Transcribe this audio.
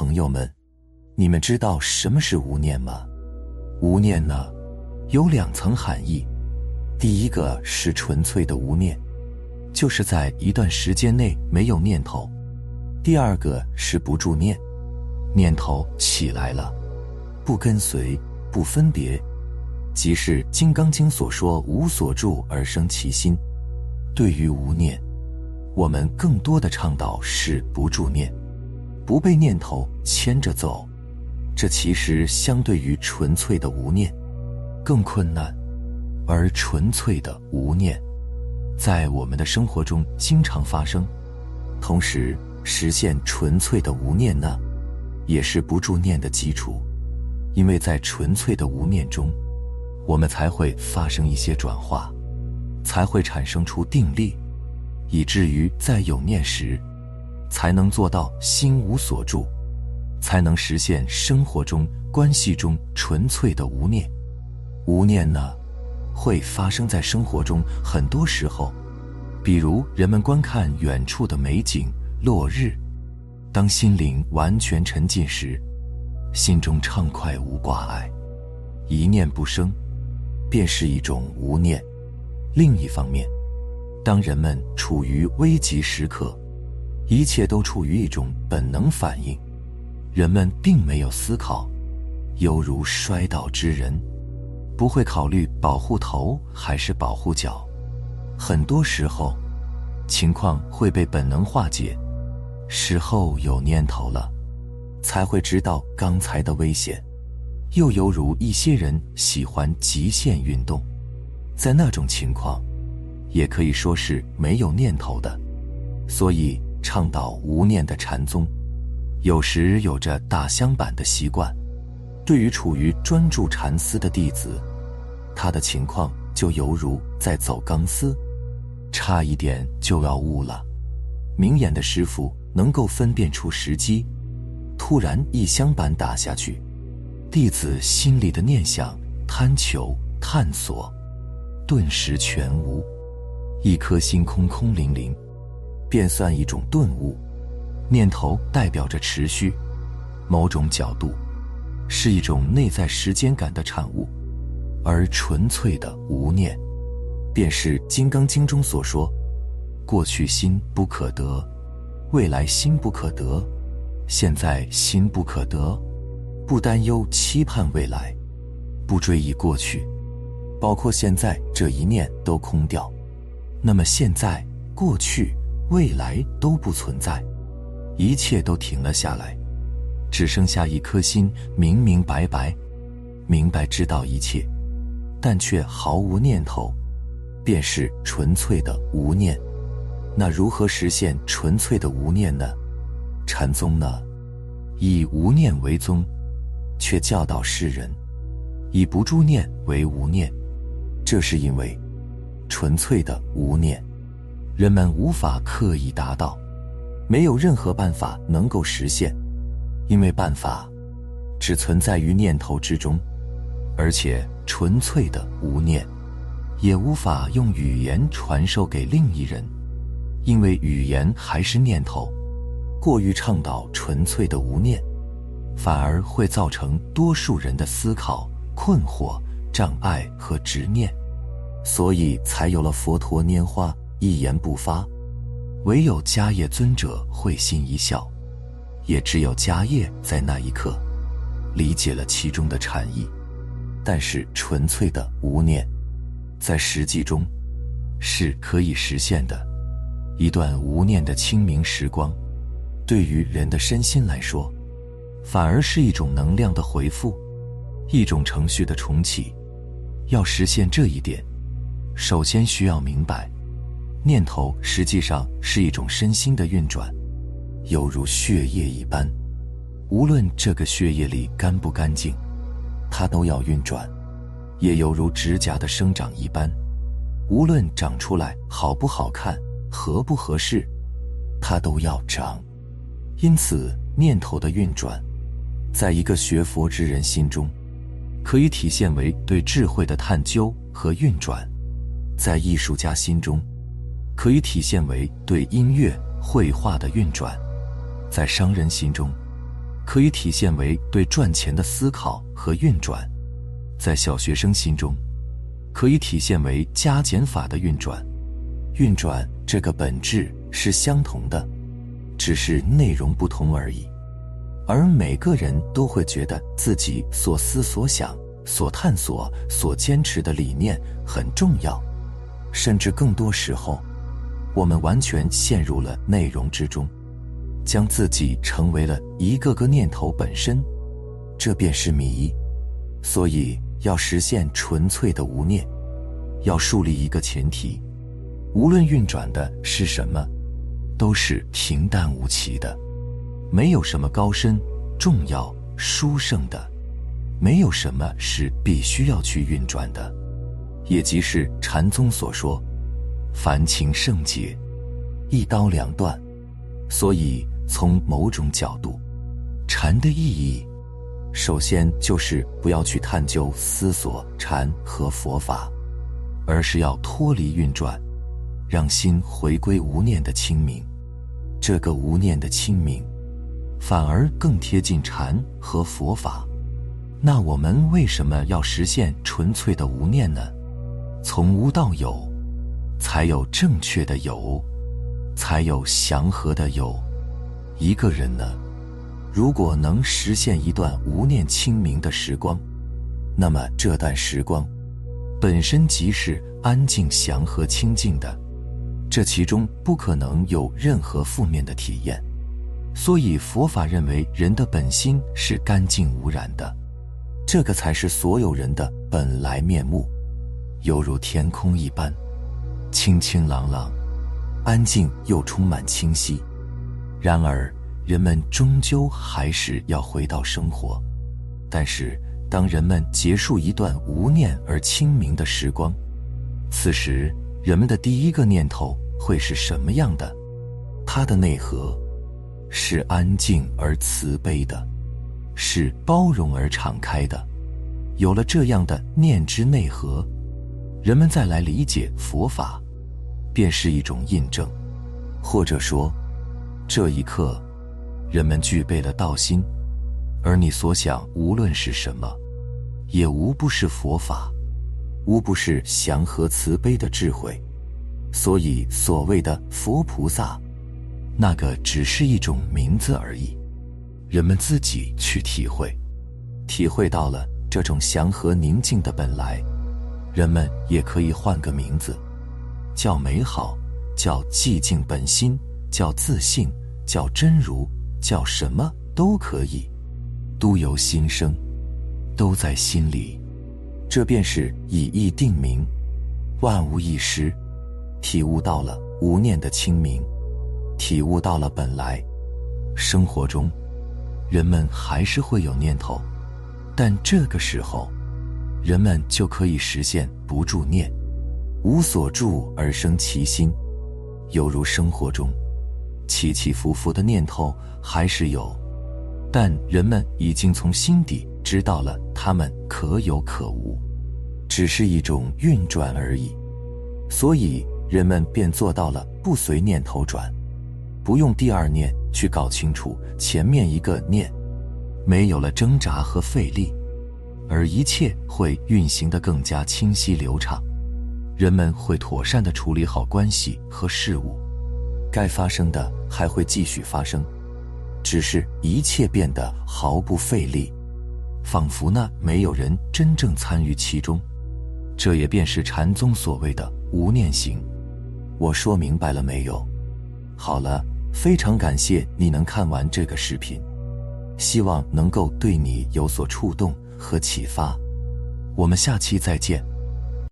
朋友们，你们知道什么是无念吗？无念呢，有两层含义。第一个是纯粹的无念，就是在一段时间内没有念头；第二个是不住念，念头起来了，不跟随，不分别，即是《金刚经》所说“无所住而生其心”。对于无念，我们更多的倡导是不住念，不被念头牵着走。这其实相对于纯粹的无念更困难，而纯粹的无念在我们的生活中经常发生。同时，实现纯粹的无念呢，也是不住念的基础，因为在纯粹的无念中，我们才会发生一些转化。才会产生出定力，以至于在有念时，才能做到心无所住，才能实现生活中关系中纯粹的无念。无念呢，会发生在生活中很多时候，比如人们观看远处的美景、落日，当心灵完全沉浸时，心中畅快无挂碍，一念不生，便是一种无念。另一方面，当人们处于危急时刻，一切都处于一种本能反应，人们并没有思考，犹如摔倒之人，不会考虑保护头还是保护脚。很多时候，情况会被本能化解，事后有念头了，才会知道刚才的危险。又犹如一些人喜欢极限运动。在那种情况，也可以说是没有念头的，所以倡导无念的禅宗，有时有着打香板的习惯。对于处于专注禅思的弟子，他的情况就犹如在走钢丝，差一点就要悟了。明眼的师傅能够分辨出时机，突然一香板打下去，弟子心里的念想、贪求、探索。顿时全无，一颗心空空灵灵，便算一种顿悟。念头代表着持续，某种角度，是一种内在时间感的产物，而纯粹的无念，便是《金刚经》中所说：过去心不可得，未来心不可得，现在心不可得，不担忧期盼未来，不追忆过去。包括现在这一念都空掉，那么现在、过去、未来都不存在，一切都停了下来，只剩下一颗心明明白白，明白知道一切，但却毫无念头，便是纯粹的无念。那如何实现纯粹的无念呢？禅宗呢，以无念为宗，却教导世人以不住念为无念。这是因为，纯粹的无念，人们无法刻意达到，没有任何办法能够实现，因为办法只存在于念头之中，而且纯粹的无念，也无法用语言传授给另一人，因为语言还是念头，过于倡导纯粹的无念，反而会造成多数人的思考困惑、障碍和执念。所以才有了佛陀拈花一言不发，唯有迦叶尊者会心一笑，也只有迦叶在那一刻理解了其中的禅意。但是纯粹的无念，在实际中是可以实现的。一段无念的清明时光，对于人的身心来说，反而是一种能量的回复，一种程序的重启。要实现这一点。首先需要明白，念头实际上是一种身心的运转，犹如血液一般。无论这个血液里干不干净，它都要运转；也犹如指甲的生长一般，无论长出来好不好看、合不合适，它都要长。因此，念头的运转，在一个学佛之人心中，可以体现为对智慧的探究和运转。在艺术家心中，可以体现为对音乐、绘画的运转；在商人心中，可以体现为对赚钱的思考和运转；在小学生心中，可以体现为加减法的运转。运转这个本质是相同的，只是内容不同而已。而每个人都会觉得自己所思所想、所探索、所坚持的理念很重要，甚至更多时候，我们完全陷入了内容之中，将自己成为了一个个念头本身，这便是迷。所以，要实现纯粹的无念，要树立一个前提：无论运转的是什么，都是平淡无奇的。没有什么高深、重要、殊胜的，没有什么是必须要去运转的，也即是禅宗所说“凡情圣洁，一刀两断”。所以，从某种角度，禅的意义，首先就是不要去探究思索禅和佛法，而是要脱离运转，让心回归无念的清明。这个无念的清明。反而更贴近禅和佛法。那我们为什么要实现纯粹的无念呢？从无到有，才有正确的有，才有祥和的有。一个人呢，如果能实现一段无念清明的时光，那么这段时光本身即是安静、祥和、清净的，这其中不可能有任何负面的体验。所以佛法认为人的本心是干净无染的，这个才是所有人的本来面目，犹如天空一般，清清朗朗，安静又充满清晰。然而，人们终究还是要回到生活。但是，当人们结束一段无念而清明的时光，此时人们的第一个念头会是什么样的？它的内核。是安静而慈悲的，是包容而敞开的。有了这样的念之内核，人们再来理解佛法，便是一种印证。或者说，这一刻，人们具备了道心，而你所想无论是什么，也无不是佛法，无不是祥和慈悲的智慧。所以，所谓的佛菩萨。那个只是一种名字而已，人们自己去体会，体会到了这种祥和宁静的本来，人们也可以换个名字，叫美好，叫寂静本心，叫自信，叫真如，叫什么都可以，都由心生，都在心里，这便是以意定名，万无一失，体悟到了无念的清明。体悟到了本来，生活中，人们还是会有念头，但这个时候，人们就可以实现不住念，无所住而生其心，犹如生活中起起伏伏的念头还是有，但人们已经从心底知道了它们可有可无，只是一种运转而已，所以人们便做到了不随念头转。不用第二念去搞清楚前面一个念，没有了挣扎和费力，而一切会运行得更加清晰流畅。人们会妥善地处理好关系和事物，该发生的还会继续发生，只是一切变得毫不费力，仿佛呢没有人真正参与其中。这也便是禅宗所谓的无念行。我说明白了没有？好了，非常感谢你能看完这个视频，希望能够对你有所触动和启发。我们下期再见。